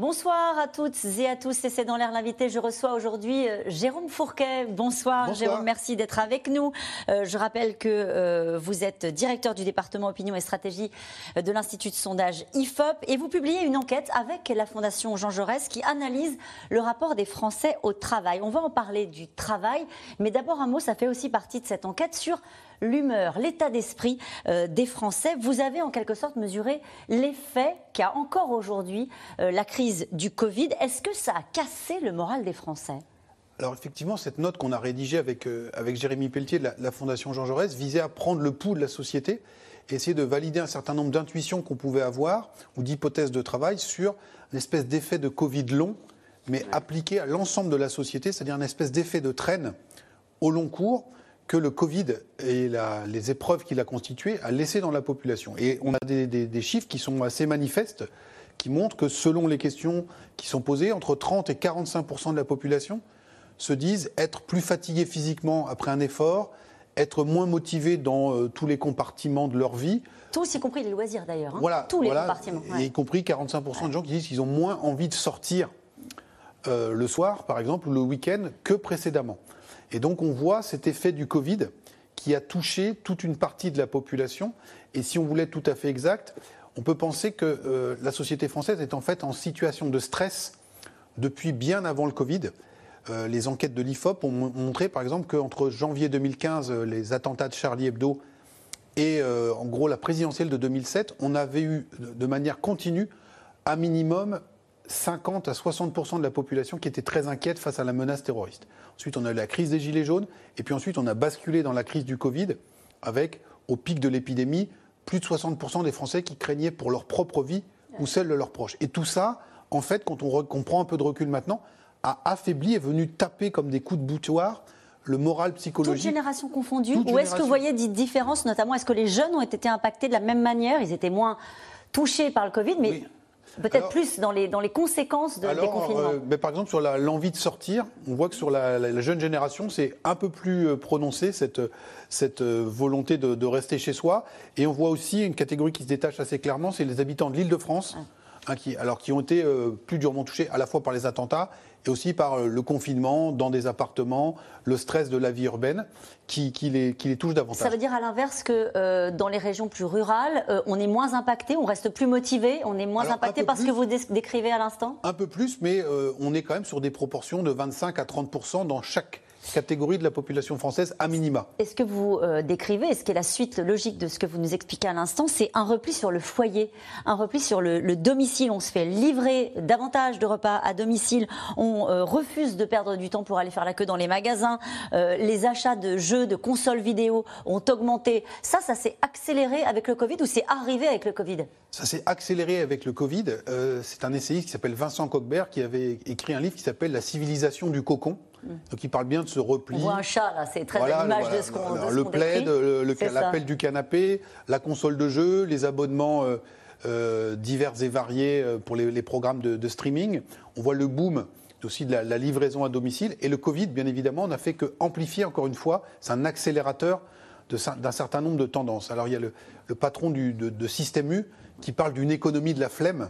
Bonsoir à toutes et à tous. C'est dans l'air l'invité. Je reçois aujourd'hui euh, Jérôme Fourquet. Bonsoir, Jérôme. Merci d'être avec nous. Euh, je rappelle que euh, vous êtes directeur du département opinion et stratégie de l'Institut de sondage IFOP et vous publiez une enquête avec la Fondation Jean Jaurès qui analyse le rapport des Français au travail. On va en parler du travail, mais d'abord un mot, ça fait aussi partie de cette enquête sur l'humeur, l'état d'esprit euh, des Français. Vous avez en quelque sorte mesuré l'effet qu'a encore aujourd'hui euh, la crise du Covid. Est-ce que ça a cassé le moral des Français? Alors effectivement, cette note qu'on a rédigée avec, euh, avec Jérémy Pelletier de la, Fondation Jean Jaurès visait à prendre le pouls de la société et essayer de valider un certain nombre d'intuitions qu'on pouvait avoir ou d'hypothèses de travail sur une espèce d'effet de Covid long, mais appliqué à l'ensemble de la société, c'est-à-dire une espèce d'effet de traîne au long cours que le Covid et les épreuves qu'il a constituées a laissé dans la population. Et on a des, chiffres qui sont assez manifestes, qui montrent que selon les questions qui sont posées, entre 30 et 45% de la population se disent être plus fatigués physiquement après un effort, être moins motivés dans euh, tous les compartiments de leur vie. Tous, y compris les loisirs d'ailleurs. Hein. Voilà, tous les compartiments. Y compris 45 de gens qui disent qu'ils ont moins envie de sortir euh, le soir, par exemple, ou le week-end que précédemment. Et donc on voit cet effet du Covid qui a touché toute une partie de la population. Et si on voulait être tout à fait exact, on peut penser que euh, la société française est en fait en situation de stress depuis bien avant le Covid. Euh, les enquêtes de l'IFOP ont montré par exemple qu'entre janvier 2015, euh, les attentats de Charlie Hebdo, et en gros la présidentielle de 2007, on avait eu de manière continue un minimum 50 à 60% de la population qui était très inquiète face à la menace terroriste. Ensuite, on a eu la crise des Gilets jaunes, et puis ensuite, on a basculé dans la crise du Covid, avec, au pic de l'épidémie, plus de 60 des Français qui craignaient pour leur propre vie ou celle de leurs proches. Et tout ça, en fait, quand on, prend un peu de recul maintenant, a affaibli, est venu taper comme des coups de boutoir le moral psychologique. Toute génération confondue Ou est-ce que vous voyez des différences, notamment, est-ce que les jeunes ont été impactés de la même manière? Ils étaient moins touchés par le Covid, mais Peut-être plus dans les, dans les conséquences de, des confinements. Euh, mais par exemple, sur l'envie de sortir, on voit que sur la, jeune génération, c'est un peu plus euh, prononcé, cette, cette euh, volonté de, rester chez soi. Et on voit aussi une catégorie qui se détache assez clairement, c'est les habitants de l'île de France. Qui, alors, qui ont été plus durement touchés à la fois par les attentats et aussi par le confinement dans des appartements, le stress de la vie urbaine qui, les, qui les, touche davantage. Ça veut dire à l'inverse que euh, dans les régions plus rurales, euh, on est moins impacté, on reste plus motivé, on est moins impacté par ce que vous décrivez à l'instant? Un peu plus, mais euh, on est quand même sur des proportions de 25 à 30 dans chaque catégorie de la population française à minima. Et ce que vous euh, décrivez, et ce qui est la suite logique de ce que vous nous expliquez à l'instant, c'est un repli sur le foyer, un repli sur le, domicile. On se fait livrer davantage de repas à domicile, on euh, refuse de perdre du temps pour aller faire la queue dans les magasins, euh, les achats de jeux, de consoles vidéo ont augmenté. Ça, ça s'est accéléré avec le Covid ou c'est arrivé avec le Covid? Ça s'est accéléré avec le Covid. c'est un essayiste qui s'appelle Vincent Coquebert qui avait écrit un livre qui s'appelle La civilisation du cocon. Donc il parle bien de ce repli. On voit un chat là, c'est très à l'image de ce qu'on Le plaid, l'appel du canapé, la console de jeu, les abonnements euh, euh, divers et variés euh, pour les, programmes de, streaming. On voit le boom aussi de la, livraison à domicile. Et le Covid, bien évidemment, n'a fait que amplifier encore une fois. C'est un accélérateur d'un certain nombre de tendances. Alors il y a le, patron de, Système U qui parle d'une économie de la flemme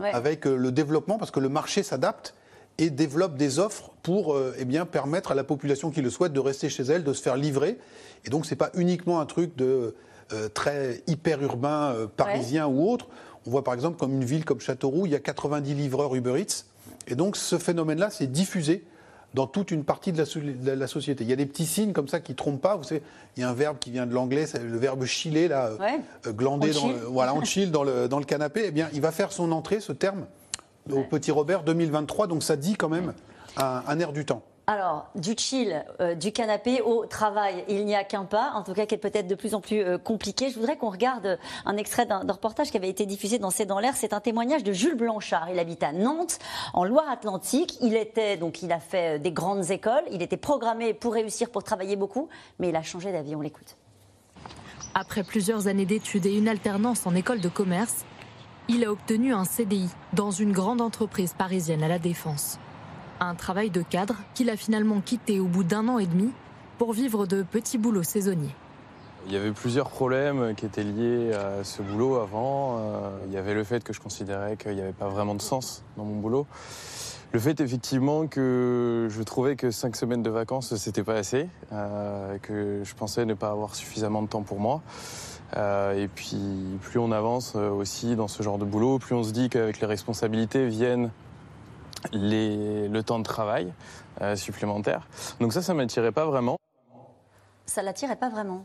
avec le développement, parce que le marché s'adapte et développe des offres pour euh, eh bien, permettre à la population qui le souhaite de rester chez elle, de se faire livrer. Et donc, ce n'est pas uniquement un truc de euh, très hyper urbain, euh, parisien ou autre. On voit par exemple, comme une ville comme Châteauroux, il y a 90 livreurs Uber Eats. Et donc, ce phénomène-là s'est diffusé dans toute une partie de la, société. Il y a des petits signes comme ça qui ne trompent pas. Vous savez, il y a un verbe qui vient de l'anglais, c'est le verbe chiller, là, glander, dans le, voilà, on chill dans le, dans le canapé. Eh bien, il va faire son entrée, ce terme, au Petit Robert 2023, donc ça dit quand même un, air du temps. Alors, du chill, euh, du canapé au travail, il n'y a qu'un pas, en tout cas qui est peut-être de plus en plus euh, compliqué. Je voudrais qu'on regarde un extrait d'un reportage qui avait été diffusé dans C'est dans l'air. C'est un témoignage de Jules Blanchard. Il habite à Nantes, en Loire-Atlantique. Il était, donc il a fait euh, des grandes écoles. Il était programmé pour réussir, pour travailler beaucoup, mais il a changé d'avis. On l'écoute. Après plusieurs années d'études et une alternance en école de commerce, il a obtenu un CDI dans une grande entreprise parisienne à la Défense. Un travail de cadre qu'il a finalement quitté au bout d'un an et demi pour vivre de petits boulots saisonniers. Il y avait plusieurs problèmes qui étaient liés à ce boulot avant. Euh, il y avait le fait que je considérais qu'il n'y avait pas vraiment de sens dans mon boulot. Le fait effectivement que je trouvais que cinq semaines de vacances c'était pas assez, euh, que je pensais ne pas avoir suffisamment de temps pour moi. Euh, et puis plus on avance aussi dans ce genre de boulot, plus on se dit qu'avec les responsabilités viennent le temps de travail supplémentaire. Donc ça, ça m'attirait pas vraiment. Ça l'attirait pas vraiment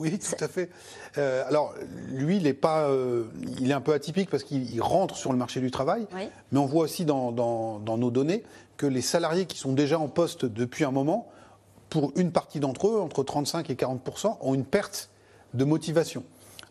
oui, tout à fait. Euh, alors, lui, il est, pas, euh, il est un peu atypique parce qu'il rentre sur le marché du travail, mais on voit aussi dans, nos données que les salariés qui sont déjà en poste depuis un moment, pour une partie d'entre eux, entre 35 et 40% ont une perte de motivation.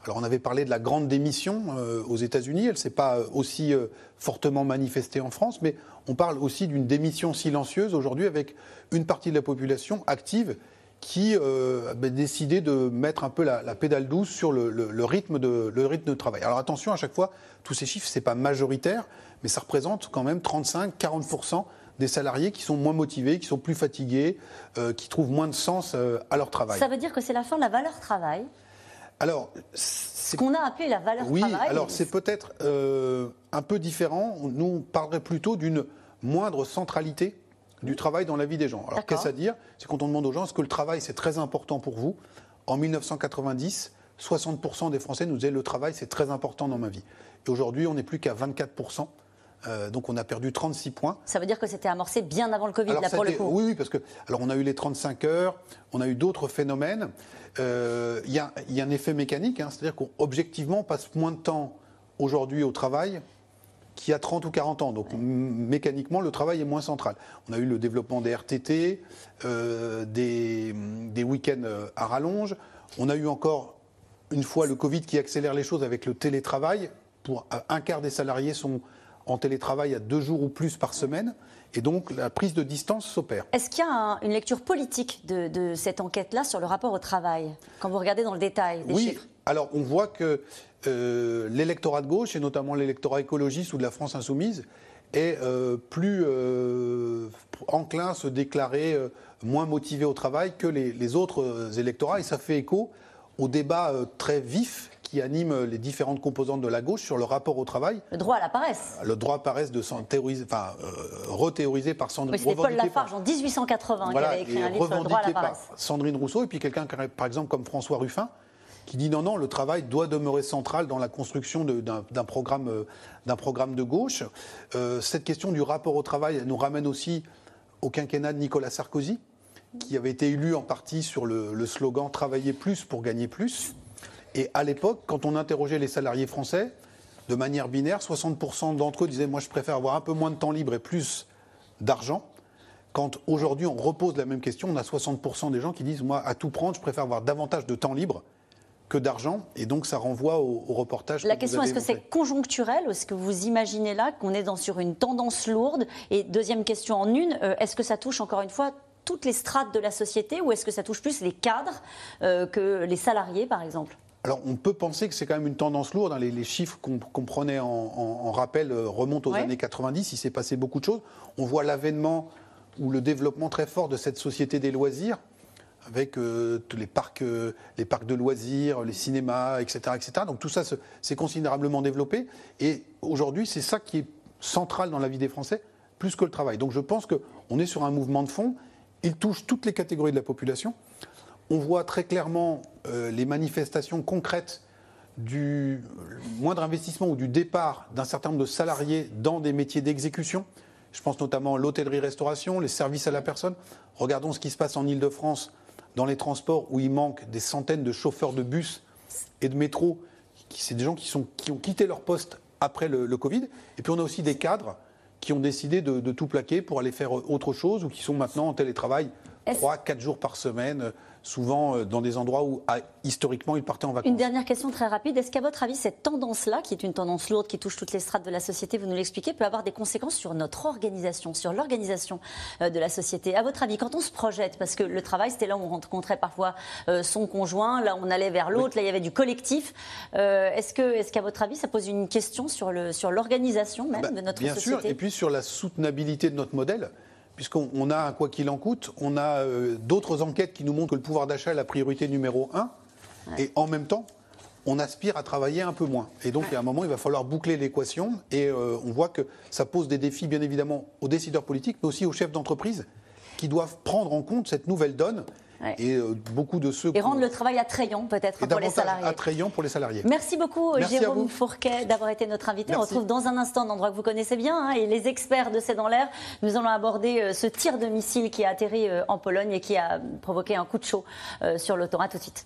Alors, on avait parlé de la grande démission euh, aux États-Unis, elle ne s'est pas aussi fortement manifestée en France, mais on parle aussi d'une démission silencieuse aujourd'hui avec une partie de la population active qui euh, a décidé de mettre un peu la, pédale douce sur le, rythme de, le rythme de travail. Alors attention, à chaque fois, tous ces chiffres, ce n'est pas majoritaire, mais ça représente quand même 35-40% des salariés qui sont moins motivés, qui sont plus fatigués, euh, qui trouvent moins de sens euh, à leur travail. Ça veut dire que c'est la fin de la valeur travail alors, ce qu'on a appelé la valeur travail. Oui, alors c'est peut-être un peu différent. Nous, on parlerait plutôt d'une moindre centralité du travail dans la vie des gens. Alors qu'est-ce à dire? C'est quand on demande aux gens est-ce que le travail c'est très important pour vous? En 1990, 60% des Français nous disaient le travail c'est très important dans ma vie. Et aujourd'hui, on n'est plus qu'à 24%. Euh, donc on a perdu 36 points. Ça veut dire que c'était amorcé bien avant le Covid, là, pour le coup Oui, oui, parce que alors on a eu les 35 heures, on a eu d'autres phénomènes. Euh, il y, a un effet mécanique, hein, c'est-à-dire qu'objectivement, on passe moins de temps aujourd'hui au travail qui a 30 ou 40 ans. Donc mécaniquement, le travail est moins central. On a eu le développement des RTT, euh, des, week-ends euh, à rallonge. On a eu encore une fois le Covid qui accélère les choses avec le télétravail. Pour un quart des salariés sont en télétravail à deux jours ou plus par semaine. Et donc la prise de distance s'opère. Est-ce qu'il y a une lecture politique de, cette enquête-là sur le rapport au travail, quand vous regardez dans le détail des oui. Alors on voit que euh, l'électorat de gauche, et notamment l'électorat écologiste ou de la France insoumise, est euh, plus euh, enclin à se déclarer moins motivé au travail que les, autres électorats. Et ça fait écho au débat très vif qui anime les différentes composantes de la gauche sur le rapport au travail. Le droit à la paresse. Le droit à la paresse de théoriser, enfin, rethéorisé par Sandrine. Oui, c'était Paul Lafarge en 1880 qui avait écrit un livre sur le droit à la paresse. Sandrine Rousseau et puis quelqu'un, par exemple, comme François Ruffin, qui dit non, non, le travail doit demeurer central dans la construction d'un programme, euh, programme, de gauche. Euh, cette question du rapport au travail nous ramène aussi au quinquennat de Nicolas Sarkozy, qui avait été élu en partie sur le, slogan Travailler plus pour gagner plus. Et à l'époque, quand on interrogeait les salariés français, de manière binaire, 60% d'entre eux disaient Moi, je préfère avoir un peu moins de temps libre et plus d'argent. Quand aujourd'hui on repose la même question, on a 60% des gens qui disent Moi, à tout prendre, je préfère avoir davantage de temps libre que d'argent. Et donc, ça renvoie au, reportage. La question, est-ce que c'est conjoncturel ou est-ce que vous imaginez là qu'on est dans, sur une tendance lourde? Et deuxième question en une, euh, est-ce que ça touche encore une fois toutes les strates de la société ou est-ce que ça touche plus les cadres euh, que les salariés, par exemple? Alors, on peut penser que c'est quand même une tendance lourde. Hein. Les, chiffres qu'on prenait en, rappel euh, remontent aux années 90. Il s'est passé beaucoup de choses. On voit l'avènement ou le développement très fort de cette société des loisirs avec euh, tous les parcs, euh, les parcs de loisirs, les cinémas, etc., etc. Donc tout ça s'est considérablement développé. Et aujourd'hui, c'est ça qui est central dans la vie des Français, plus que le travail. Donc je pense qu'on est sur un mouvement de fond. Il touche toutes les catégories de la population. On voit très clairement euh, les manifestations concrètes du moindre investissement ou du départ d'un certain nombre de salariés dans des métiers d'exécution. Je pense notamment à l'hôtellerie-restauration, les services à la personne. Regardons ce qui se passe en Ile-de-France dans les transports où il manque des centaines de chauffeurs de bus et de métro. C'est des gens qui, ont quitté leur poste après le, Covid. Et puis on a aussi des cadres qui ont décidé de, de, tout plaquer pour aller faire autre chose ou qui sont maintenant en télétravail 3-4 jours par semaine souvent euh, dans des endroits où ah, historiquement ils partaient en vacances. Une dernière question très rapide. Est-ce qu'à votre avis, cette tendance-là, qui est une tendance lourde qui touche toutes les strates de la société, vous nous l'expliquez, peut avoir des conséquences sur notre organisation, sur l'organisation euh, de la société? À votre avis, quand on se projette, parce que le travail, c'était là où on rencontrait parfois euh, son conjoint, là on allait vers l'autre, là il y avait du collectif. est-ce que, est-ce qu'à votre avis, ça pose une question sur le sur l'organisation même bah, de notre société Bien sûr, et puis sur la soutenabilité de notre modèle puisqu'on a, quoi qu'il en coûte, on a d'autres enquêtes qui nous montrent que le pouvoir d'achat est la priorité numéro un. Et en même temps, on aspire à travailler un peu moins. Et donc, il y a un moment, il va falloir boucler l'équation. Et on voit que ça pose des défis, bien évidemment, aux décideurs politiques, mais aussi aux chefs d'entreprise qui doivent prendre en compte cette nouvelle donne et euh, beaucoup de ceux et rendre le travail attrayant peut-être pour les salariés. Attrayant pour les salariés. Merci beaucoup Jérôme Fourquet d'avoir été notre invité. On retrouve dans un instant un endroit que vous connaissez bien hein, et les experts de C'est dans l'air. Nous allons aborder euh, ce tir de missile qui a atterri euh, en Pologne et qui a provoqué un coup de chaud sur l'autoroute. Tout de suite.